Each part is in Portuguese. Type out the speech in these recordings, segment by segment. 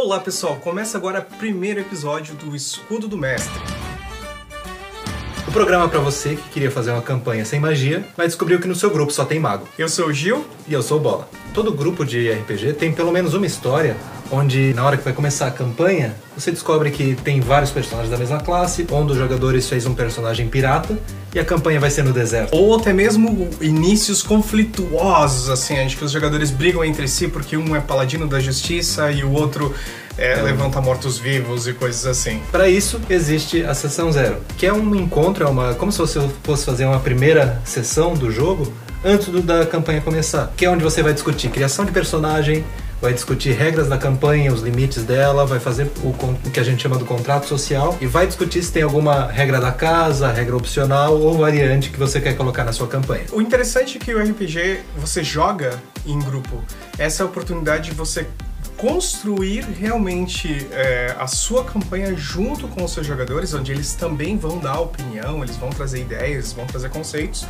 Olá pessoal, começa agora o primeiro episódio do Escudo do Mestre. O programa para você que queria fazer uma campanha sem magia, mas descobriu que no seu grupo só tem mago. Eu sou o Gil. E eu sou o Bola. Todo grupo de RPG tem pelo menos uma história onde na hora que vai começar a campanha, você descobre que tem vários personagens da mesma classe, um dos jogadores fez um personagem pirata e a campanha vai ser no deserto. Ou até mesmo inícios conflituosos, assim, onde que os jogadores brigam entre si porque um é paladino da justiça e o outro é, é. levanta mortos-vivos e coisas assim. Para isso existe a sessão zero, que é um encontro, é uma como se você fosse fazer uma primeira sessão do jogo antes do, da campanha começar, que é onde você vai discutir criação de personagem, vai discutir regras da campanha, os limites dela, vai fazer o, o, que a gente chama do contrato social e vai discutir se tem alguma regra da casa, regra opcional ou variante que você quer colocar na sua campanha. O interessante é que o RPG você joga em grupo. Essa é a oportunidade de você construir realmente é, a sua campanha junto com os seus jogadores, onde eles também vão dar opinião, eles vão trazer ideias, vão trazer conceitos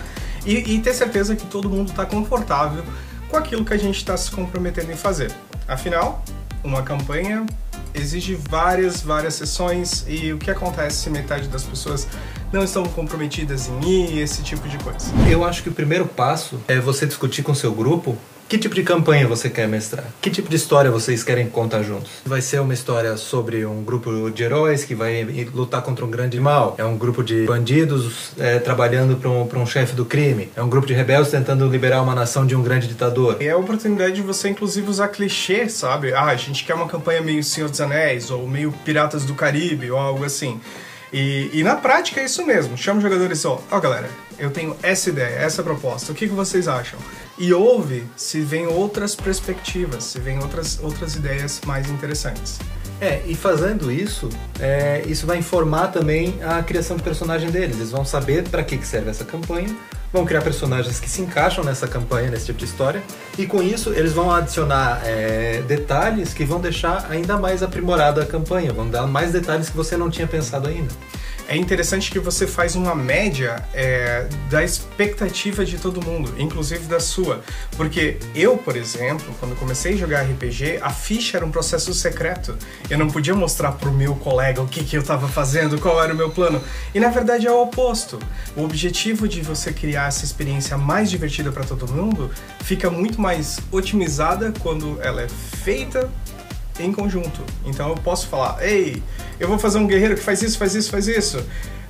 e, e ter certeza que todo mundo está confortável com aquilo que a gente está se comprometendo em fazer. Afinal, uma campanha exige várias, várias sessões e o que acontece se metade das pessoas não estão comprometidas em ir, esse tipo de coisa. Eu acho que o primeiro passo é você discutir com seu grupo que tipo de campanha você quer mestrar? Que tipo de história vocês querem contar juntos? Vai ser uma história sobre um grupo de heróis que vai lutar contra um grande mal? É um grupo de bandidos é, trabalhando para um, um chefe do crime? É um grupo de rebeldes tentando liberar uma nação de um grande ditador? É a oportunidade de você, inclusive, usar clichê, sabe? Ah, a gente quer uma campanha meio Senhor dos Anéis, ou meio Piratas do Caribe, ou algo assim. E, e na prática é isso mesmo. Chama os jogadores e ó, ó galera, eu tenho essa ideia, essa proposta, o que, que vocês acham? E ouve se vem outras perspectivas, se vem outras, outras ideias mais interessantes. É, e fazendo isso, é, isso vai informar também a criação de personagem deles. Eles vão saber para que, que serve essa campanha, vão criar personagens que se encaixam nessa campanha, nesse tipo de história, e com isso eles vão adicionar é, detalhes que vão deixar ainda mais aprimorada a campanha, vão dar mais detalhes que você não tinha pensado ainda é interessante que você faz uma média é, da expectativa de todo mundo, inclusive da sua. Porque eu, por exemplo, quando comecei a jogar RPG, a ficha era um processo secreto. Eu não podia mostrar pro meu colega o que, que eu estava fazendo, qual era o meu plano. E na verdade é o oposto. O objetivo de você criar essa experiência mais divertida para todo mundo fica muito mais otimizada quando ela é feita em conjunto. Então eu posso falar, ei, eu vou fazer um guerreiro que faz isso, faz isso, faz isso.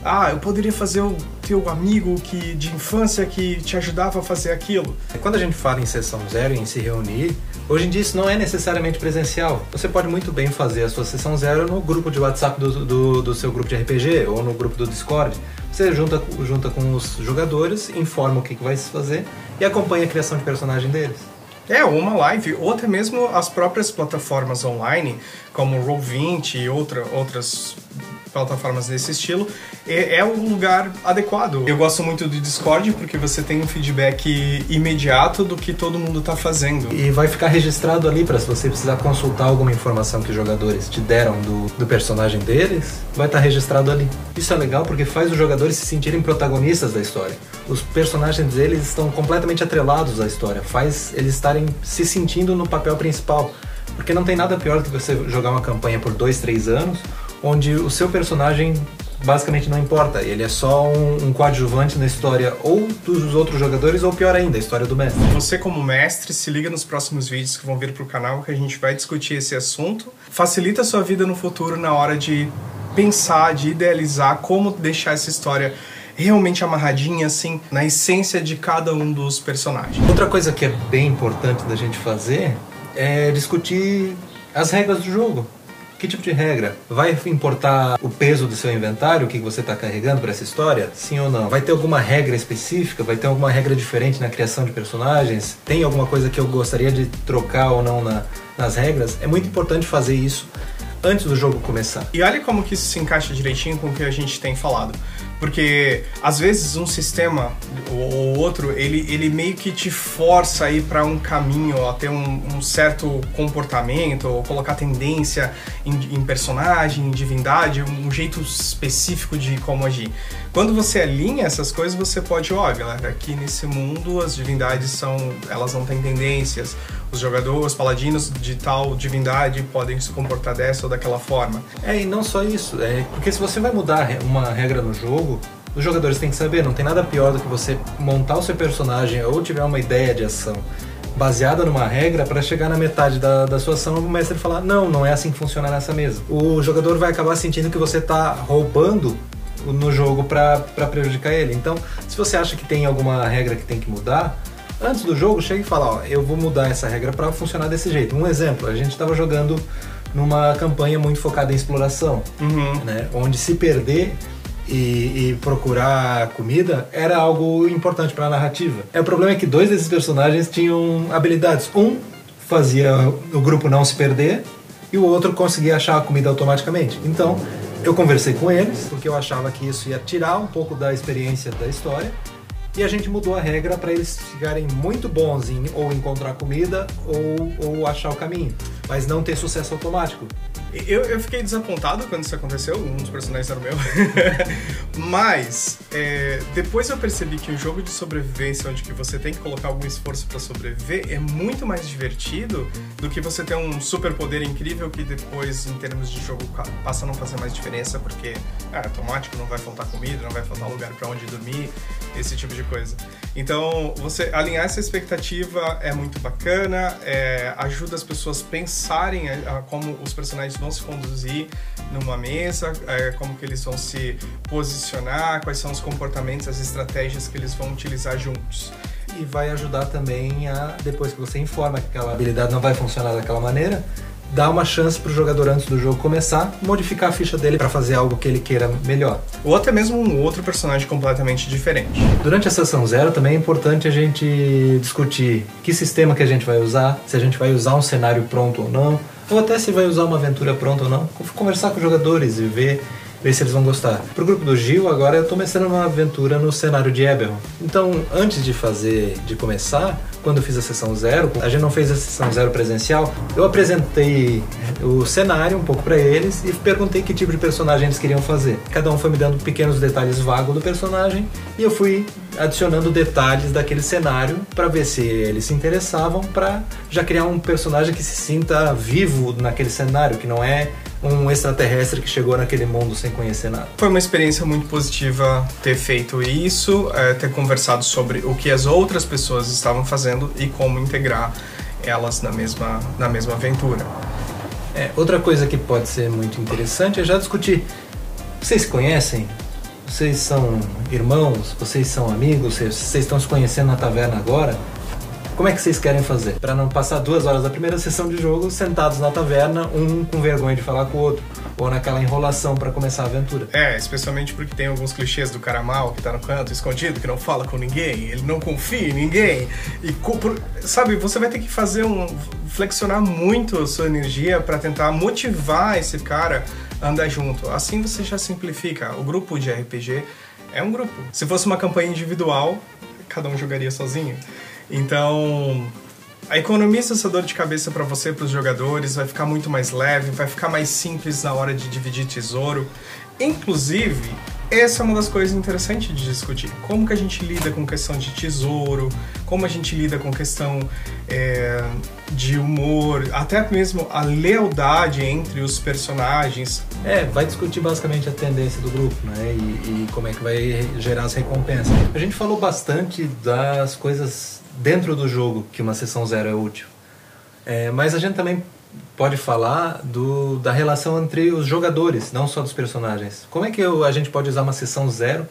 Ah, eu poderia fazer o teu amigo que de infância que te ajudava a fazer aquilo. Quando a gente fala em sessão zero, em se reunir, hoje em dia isso não é necessariamente presencial. Você pode muito bem fazer a sua sessão zero no grupo de WhatsApp do, do, do seu grupo de RPG ou no grupo do Discord. Você junta, junta com os jogadores, informa o que, que vai se fazer e acompanha a criação de personagem deles. É, uma live, ou até mesmo as próprias plataformas online, como o Roll20 e outra, outras plataformas desse estilo, é, é, o lugar adequado. Eu gosto muito do Discord porque você tem um feedback imediato do que todo mundo está fazendo. E vai ficar registrado ali para se você precisar consultar alguma informação que os jogadores te deram do, do personagem deles, vai estar tá registrado ali. Isso é legal porque faz os jogadores se sentirem protagonistas da história. Os personagens deles estão completamente atrelados à história, faz eles estarem se sentindo no papel principal. Porque não tem nada pior do que você jogar uma campanha por dois, três anos onde o seu personagem basicamente não importa. Ele é só um, um, coadjuvante na história ou dos outros jogadores, ou pior ainda, a história do mestre. Você, como mestre, se liga nos próximos vídeos que vão vir para o canal que a gente vai discutir esse assunto. Facilita a sua vida no futuro na hora de pensar, de idealizar como deixar essa história realmente amarradinha, assim, na essência de cada um dos personagens. Outra coisa que é bem importante da gente fazer é discutir as regras do jogo. Que tipo de regra? Vai importar o peso do seu inventário, o que você está carregando para essa história? Sim ou não? Vai ter alguma regra específica? Vai ter alguma regra diferente na criação de personagens? Tem alguma coisa que eu gostaria de trocar ou não na, nas regras? É muito importante fazer isso antes do jogo começar. E olha como que isso se encaixa direitinho com o que a gente tem falado. Porque às vezes um sistema ou outro, ele, ele meio que te força a ir para um caminho, a ter um, um, certo comportamento, ou colocar tendência em, em, personagem, em divindade, um jeito específico de como agir. Quando você alinha essas coisas, você pode, ó, oh, galera, aqui nesse mundo as divindades são, elas não têm tendências, os jogadores, os paladinos de tal divindade podem se comportar dessa ou daquela forma. É, e não só isso, é porque se você vai mudar uma regra no jogo, os jogadores têm que saber, não tem nada pior do que você montar o seu personagem ou tiver uma ideia de ação baseada numa regra para chegar na metade da, da sua ação o mestre falar não, não é assim que funciona nessa mesa. O jogador vai acabar sentindo que você está roubando no jogo para prejudicar ele. Então, se você acha que tem alguma regra que tem que mudar, antes do jogo chega e fala, ó, eu vou mudar essa regra para funcionar desse jeito. Um exemplo, a gente estava jogando numa campanha muito focada em exploração, uhum. né, onde se perder e, e, procurar comida era algo importante para a narrativa. É, o problema é que dois desses personagens tinham habilidades. Um fazia o grupo não se perder e o outro conseguia achar a comida automaticamente. Então, eu conversei com eles, porque eu achava que isso ia tirar um pouco da experiência da história. E a gente mudou a regra para eles ficarem muito bons em ou encontrar comida ou, ou achar o caminho, mas não ter sucesso automático. Eu, eu fiquei desapontado quando isso aconteceu, um dos personagens era o meu. Mas, é, depois eu percebi que o jogo de sobrevivência, onde que você tem que colocar algum esforço para sobreviver, é muito mais divertido do que você ter um superpoder incrível que depois, em termos de jogo, passa a não fazer mais diferença, porque é automático, não vai faltar comida, não vai faltar lugar para onde dormir, esse tipo de coisa. Então, você alinhar essa expectativa é muito bacana, é, ajuda as pessoas a pensarem a, a como os personagens vão se conduzir numa mesa, é, como que eles vão se posicionar, quais são os comportamentos, as estratégias que eles vão utilizar juntos. E vai ajudar também a, depois que você informa que aquela habilidade não vai funcionar daquela maneira, dar uma chance para o jogador antes do jogo começar, modificar a ficha dele para fazer algo que ele queira melhor. Ou até mesmo um outro personagem completamente diferente. Durante a sessão zero também é importante a gente discutir que sistema que a gente vai usar, se a gente vai usar um cenário pronto ou não, ou até se vai usar uma aventura pronta ou não. Conversar com os jogadores e ver ver se eles vão gostar. Pro grupo do Gil, agora eu tô começando uma aventura no cenário de Eberron. Então, antes de fazer, de começar, quando eu fiz a sessão zero, a gente não fez a sessão zero presencial, eu apresentei o cenário um pouco para eles e perguntei que tipo de personagem eles queriam fazer. Cada um foi me dando pequenos detalhes vagos do personagem e eu fui adicionando detalhes daquele cenário para ver se eles se interessavam para já criar um personagem que se sinta vivo naquele cenário, que não é um extraterrestre que chegou naquele mundo sem conhecer nada. Foi uma experiência muito positiva ter feito isso, é, ter conversado sobre o que as outras pessoas estavam fazendo e como integrar elas na mesma, na mesma aventura. É, outra coisa que pode ser muito interessante é já discutir. Vocês se conhecem? Vocês são irmãos? Vocês são amigos? Vocês estão se conhecendo na taverna agora? Como é que vocês querem fazer? Para não passar duas horas da primeira sessão de jogo sentados na taverna, um com vergonha de falar com o outro, ou naquela enrolação para começar a aventura. É, especialmente porque tem alguns clichês do cara mal que tá no canto, escondido, que não fala com ninguém, ele não confia em ninguém. E, sabe, você vai ter que fazer um. flexionar muito a sua energia para tentar motivar esse cara andar junto. Assim você já simplifica. O grupo de RPG é um grupo. Se fosse uma campanha individual, cada um jogaria sozinho. Então, a economia essa dor de cabeça para você, para os jogadores, vai ficar muito mais leve, vai ficar mais simples na hora de dividir tesouro. Inclusive, essa é uma das coisas interessantes de discutir. Como que a gente lida com questão de tesouro, como a gente lida com questão é, de humor, até mesmo a lealdade entre os personagens. É, vai discutir basicamente a tendência do grupo, né? E, e como é que vai gerar as recompensas. A gente falou bastante das coisas dentro do jogo que uma sessão zero é útil. É, mas a gente também pode falar do, da relação entre os jogadores, não só dos personagens. Como é que eu, a gente pode usar uma sessão zero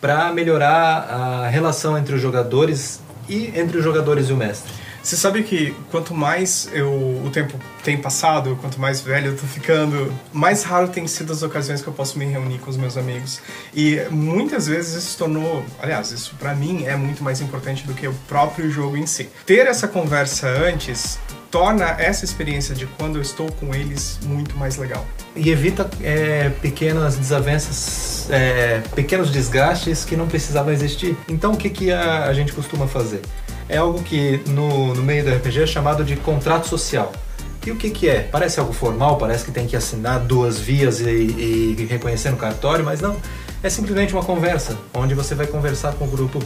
para melhorar a relação entre os jogadores e entre os jogadores e o mestre? Você sabe que quanto mais eu, o tempo tem passado, quanto mais velho eu tô ficando, mais raro tem sido as ocasiões que eu posso me reunir com os meus amigos. E muitas vezes isso se tornou, aliás, isso para mim é muito mais importante do que o próprio jogo em si. Ter essa conversa antes torna essa experiência de quando eu estou com eles muito mais legal. E evita é, pequenas desavenças, é, pequenos desgastes que não precisavam existir. Então o que, que a, a gente costuma fazer? é algo que no, no meio do RPG é chamado de contrato social. E o que, que é? Parece algo formal, parece que tem que assinar duas vias e, e reconhecer no cartório, mas não. É simplesmente uma conversa, onde você vai conversar com o grupo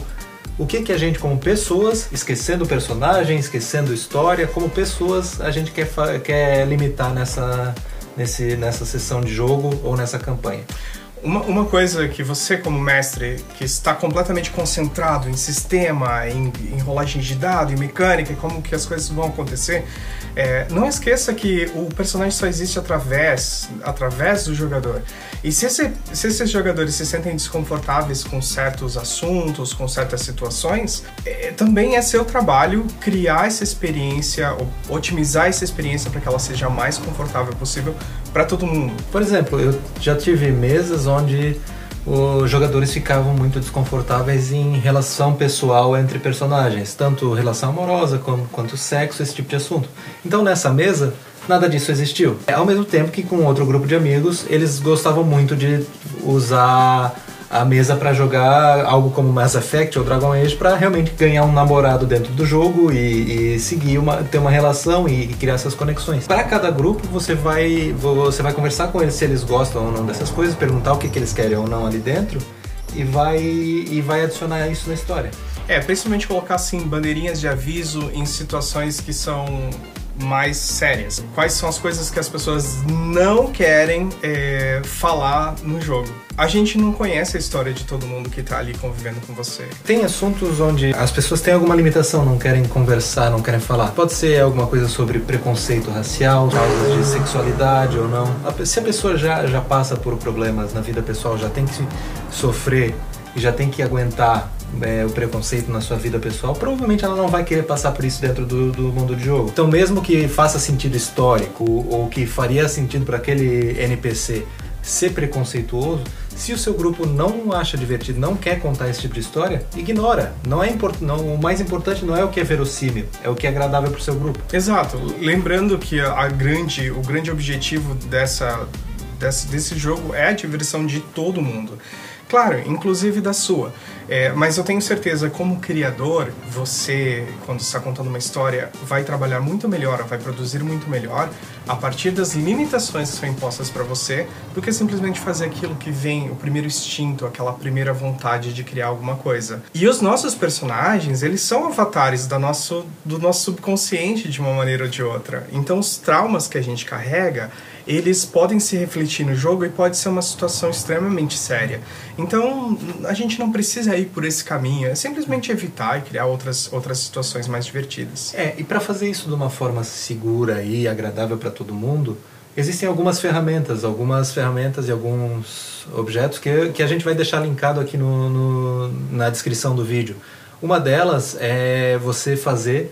o que que a gente como pessoas, esquecendo o personagem, esquecendo história, como pessoas a gente quer, quer limitar nessa, nesse, nessa sessão de jogo ou nessa campanha. Uma, uma coisa que você, como mestre, que está completamente concentrado em sistema, em, em rolagem de dado, em mecânica, e como que as coisas vão acontecer, é, não esqueça que o personagem só existe através, através do jogador. E se, esse, se esses jogadores se sentem desconfortáveis com certos assuntos, com certas situações, é, também é seu trabalho criar essa experiência, otimizar essa experiência para que ela seja a mais confortável possível para todo mundo. Por exemplo, eu já tive mesas onde os jogadores ficavam muito desconfortáveis em relação pessoal entre personagens, tanto relação amorosa como, quanto sexo, esse tipo de assunto. Então nessa mesa nada disso existiu. Ao mesmo tempo que com outro grupo de amigos eles gostavam muito de usar a mesa para jogar algo como Mass Effect ou Dragon Age para realmente ganhar um namorado dentro do jogo e, e seguir uma ter uma relação e, e criar essas conexões. Para cada grupo você vai você vai conversar com eles se eles gostam ou não dessas coisas, perguntar o que, que eles querem ou não ali dentro e vai e vai adicionar isso na história. É, principalmente colocar assim bandeirinhas de aviso em situações que são mais sérias. Quais são as coisas que as pessoas não querem é, falar no jogo? A gente não conhece a história de todo mundo que tá ali convivendo com você. Tem assuntos onde as pessoas têm alguma limitação, não querem conversar, não querem falar. Pode ser alguma coisa sobre preconceito racial, causas de sexualidade ou não. Se a pessoa já, já passa por problemas na vida pessoal, já tem que sofrer e já tem que aguentar é, o preconceito na sua vida pessoal, provavelmente ela não vai querer passar por isso dentro do, do mundo de jogo. Então, mesmo que faça sentido histórico ou que faria sentido para aquele NPC ser preconceituoso, se o seu grupo não acha divertido, não quer contar esse tipo de história, ignora. Não é import... não, o mais importante não é o que é verossímil, é o que é agradável para o seu grupo. Exato. Lembrando que a grande, o grande objetivo dessa, desse, desse jogo é a diversão de todo mundo. Claro, inclusive da sua. É, mas eu tenho certeza, como criador, você, quando está contando uma história, vai trabalhar muito melhor, vai produzir muito melhor a partir das limitações que são impostas para você, do que simplesmente fazer aquilo que vem, o primeiro instinto, aquela primeira vontade de criar alguma coisa. E os nossos personagens, eles são avatares da nosso, do nosso subconsciente de uma maneira ou de outra. Então, os traumas que a gente carrega eles podem se refletir no jogo e pode ser uma situação extremamente séria. Então, a gente não precisa ir por esse caminho, é simplesmente evitar e criar outras, outras situações mais divertidas. É, e para fazer isso de uma forma segura e agradável para todo mundo, existem algumas ferramentas, algumas ferramentas e alguns objetos que, que a gente vai deixar linkado aqui no, no na descrição do vídeo. Uma delas é você fazer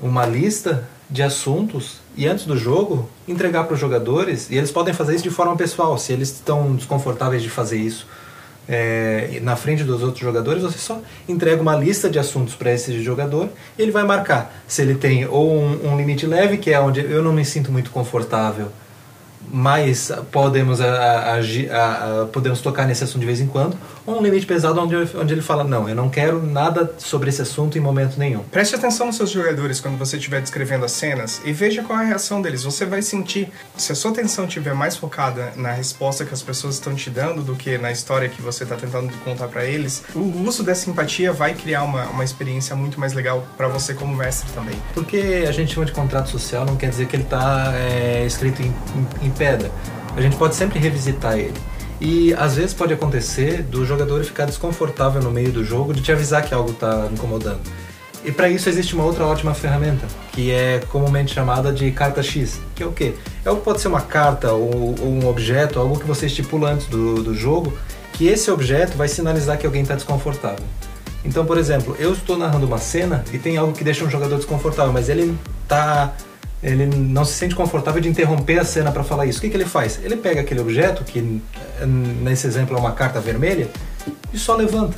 uma lista de assuntos e antes do jogo entregar para os jogadores e eles podem fazer isso de forma pessoal. Se eles estão desconfortáveis de fazer isso é, na frente dos outros jogadores você só entrega uma lista de assuntos para esse jogador e ele vai marcar. Se ele tem ou um, um limite leve que é onde eu não me sinto muito confortável mais podemos agir, a, a, podemos tocar nesse assunto de vez em quando, um limite pesado onde, onde ele fala, não, eu não quero nada sobre esse assunto em momento nenhum. Preste atenção nos seus jogadores quando você estiver descrevendo as cenas e veja qual é a reação deles. Você vai sentir, se a sua atenção estiver mais focada na resposta que as pessoas estão te dando do que na história que você está tentando contar para eles, o uso dessa empatia vai criar uma, uma experiência muito mais legal para você como mestre também. Porque a gente chama de contrato social, não quer dizer que ele está é, escrito em, em, em pedra. A gente pode sempre revisitar ele. E às vezes pode acontecer do jogador ficar desconfortável no meio do jogo de te avisar que algo está incomodando. E para isso existe uma outra ótima ferramenta, que é comumente chamada de carta X, que é o quê? É o pode ser uma carta ou, ou um objeto, algo que você estipula antes do, do jogo, que esse objeto vai sinalizar que alguém está desconfortável. Então, por exemplo, eu estou narrando uma cena e tem algo que deixa um jogador desconfortável, mas ele está ele não se sente confortável de interromper a cena para falar isso. O que, que ele faz? Ele pega aquele objeto, que nesse exemplo é uma carta vermelha, e só levanta.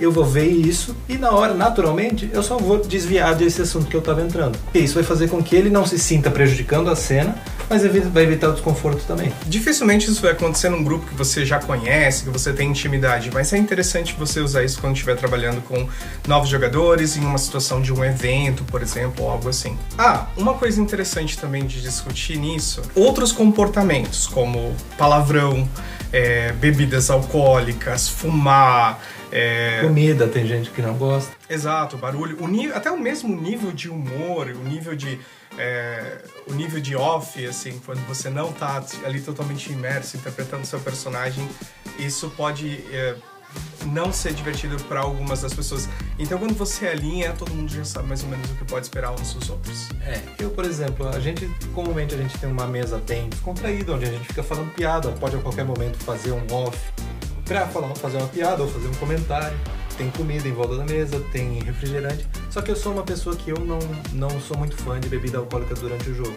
Eu vou ver isso e na hora, naturalmente, eu só vou desviar desse assunto que eu estava entrando. E isso vai fazer com que ele não se sinta prejudicando a cena mas vai evitar o desconforto também. Dificilmente isso vai acontecer num grupo que você já conhece, que você tem intimidade, mas é interessante você usar isso quando estiver trabalhando com novos jogadores, em uma situação de um evento, por exemplo, ou algo assim. Ah, uma coisa interessante também de discutir nisso, outros comportamentos, como palavrão, é, bebidas alcoólicas, fumar. É... Comida, tem gente que não gosta. Exato, barulho. O nível, até o mesmo nível de humor, o nível de. É, o nível de off, assim, quando você não tá ali totalmente imerso, interpretando seu personagem, isso pode é, não ser divertido para algumas das pessoas. Então, quando você alinha, todo mundo já sabe mais ou menos o que pode esperar uns dos outros. É, eu, por exemplo, a gente, comumente a gente tem uma mesa bem descontraída, onde a gente fica falando piada, pode a qualquer momento fazer um off pra falar, fazer uma piada ou fazer um comentário tem comida em volta da mesa, tem refrigerante. Só que eu sou uma pessoa que eu não, não sou muito fã de bebida alcoólica durante o jogo.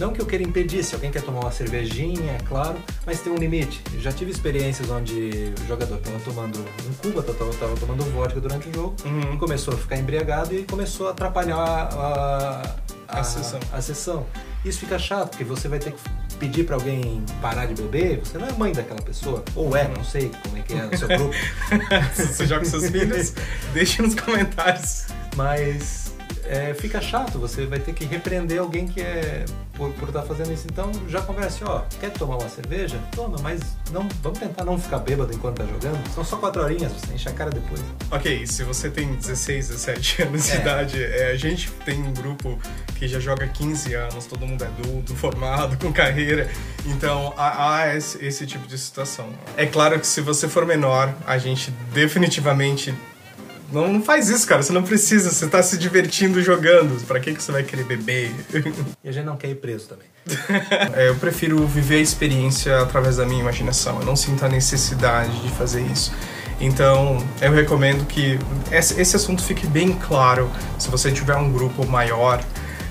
Não que eu queira impedir, se alguém quer tomar uma cervejinha, é claro, mas tem um limite. Eu já tive experiências onde o jogador estava tomando um cuba, estava tomando vodka durante o jogo, uhum. começou a ficar embriagado e começou a atrapalhar a, a, a, sessão. a sessão. Isso fica chato, porque você vai ter que pedir para alguém parar de beber, você não é mãe daquela pessoa. Ou é, não sei como é que é no seu grupo. você joga com seus filhos? Deixe nos comentários. Mas é, fica chato, você vai ter que repreender alguém que é por, estar tá fazendo isso. Então já converse, ó, quer tomar uma cerveja? Toma, mas não, vamos tentar não ficar bêbado enquanto tá jogando. São só quatro horinhas, você enche a cara depois. Ok, se você tem 16, 17 anos de é. idade, é, a gente tem um grupo que já joga 15 anos, todo mundo é adulto, formado, com carreira. Então há, há esse, esse tipo de situação. É claro que se você for menor, a gente definitivamente não, não faz isso, cara. Você não precisa. Você tá se divertindo jogando. Pra que, que você vai querer beber? E a gente não quer ir preso também. é, eu prefiro viver a experiência através da minha imaginação. Eu não sinto a necessidade de fazer isso. Então, eu recomendo que esse assunto fique bem claro se você tiver um grupo maior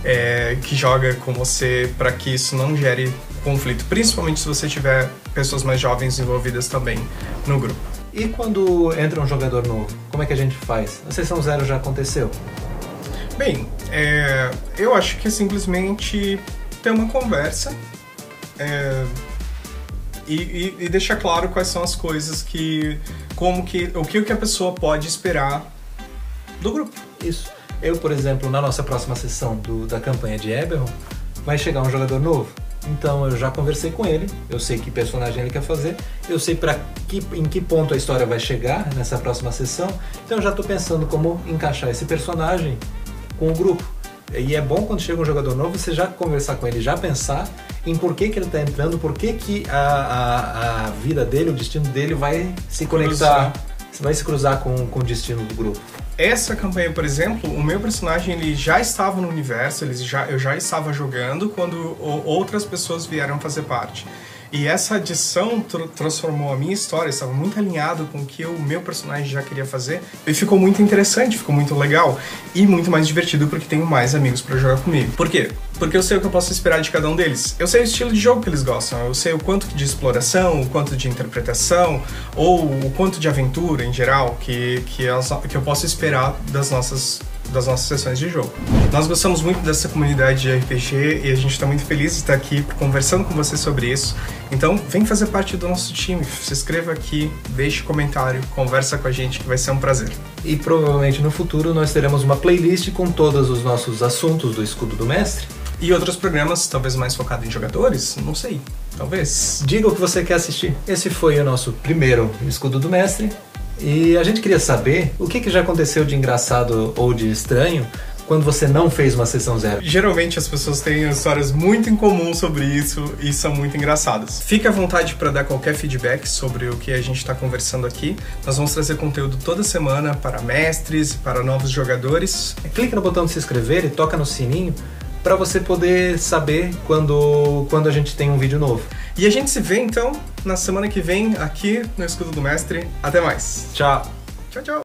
é, que joga com você para que isso não gere conflito, principalmente se você tiver pessoas mais jovens envolvidas também no grupo. E quando entra um jogador novo, como é que a gente faz? A sessão zero já aconteceu? Bem, é, eu acho que é simplesmente ter uma conversa é, e, e, e, deixar claro quais são as coisas que, como que, o que a pessoa pode esperar do grupo. Isso. Eu, por exemplo, na nossa próxima sessão do, da campanha de Eberron, vai chegar um jogador novo então eu já conversei com ele, eu sei que personagem ele quer fazer, eu sei para que, em que ponto a história vai chegar nessa próxima sessão, então eu já estou pensando como encaixar esse personagem com o grupo. E é bom quando chega um jogador novo você já conversar com ele, já pensar em por que, que ele está entrando, por que, que a, a, a vida dele, o destino dele vai se conectar, cruzar. vai se cruzar com, com o destino do grupo essa campanha, por exemplo, o meu personagem ele já estava no universo, ele já, eu já estava jogando quando outras pessoas vieram fazer parte. E essa adição tr transformou a minha história, estava muito alinhado com o que o meu personagem já queria fazer. E ficou muito interessante, ficou muito legal. E muito mais divertido porque tenho mais amigos para jogar comigo. Por quê? Porque eu sei o que eu posso esperar de cada um deles. Eu sei o estilo de jogo que eles gostam, eu sei o quanto de exploração, o quanto de interpretação, ou o quanto de aventura em geral que, que, que eu posso esperar das nossas das nossas sessões de jogo. Nós gostamos muito dessa comunidade de RPG e a gente está muito feliz de estar aqui conversando com você sobre isso. Então, vem fazer parte do nosso time, se inscreva aqui, deixe comentário, conversa com a gente que vai ser um prazer. E provavelmente no futuro nós teremos uma playlist com todos os nossos assuntos do Escudo do Mestre. E outros programas, talvez mais focados em jogadores? Não sei. Talvez. Diga o que você quer assistir. Esse foi o nosso primeiro Escudo do Mestre. E a gente queria saber o que, que já aconteceu de engraçado ou de estranho quando você não fez uma sessão zero? Geralmente as pessoas têm histórias muito em comum sobre isso e são muito engraçadas. Fique à vontade para dar qualquer feedback sobre o que a gente está conversando aqui. Nós vamos trazer conteúdo toda semana para mestres, para novos jogadores. Clique no botão de se inscrever e toca no sininho para você poder saber quando, quando a gente tem um vídeo novo. E a gente se vê então na semana que vem aqui no Escudo do Mestre. Até mais. Tchau. Tchau, tchau.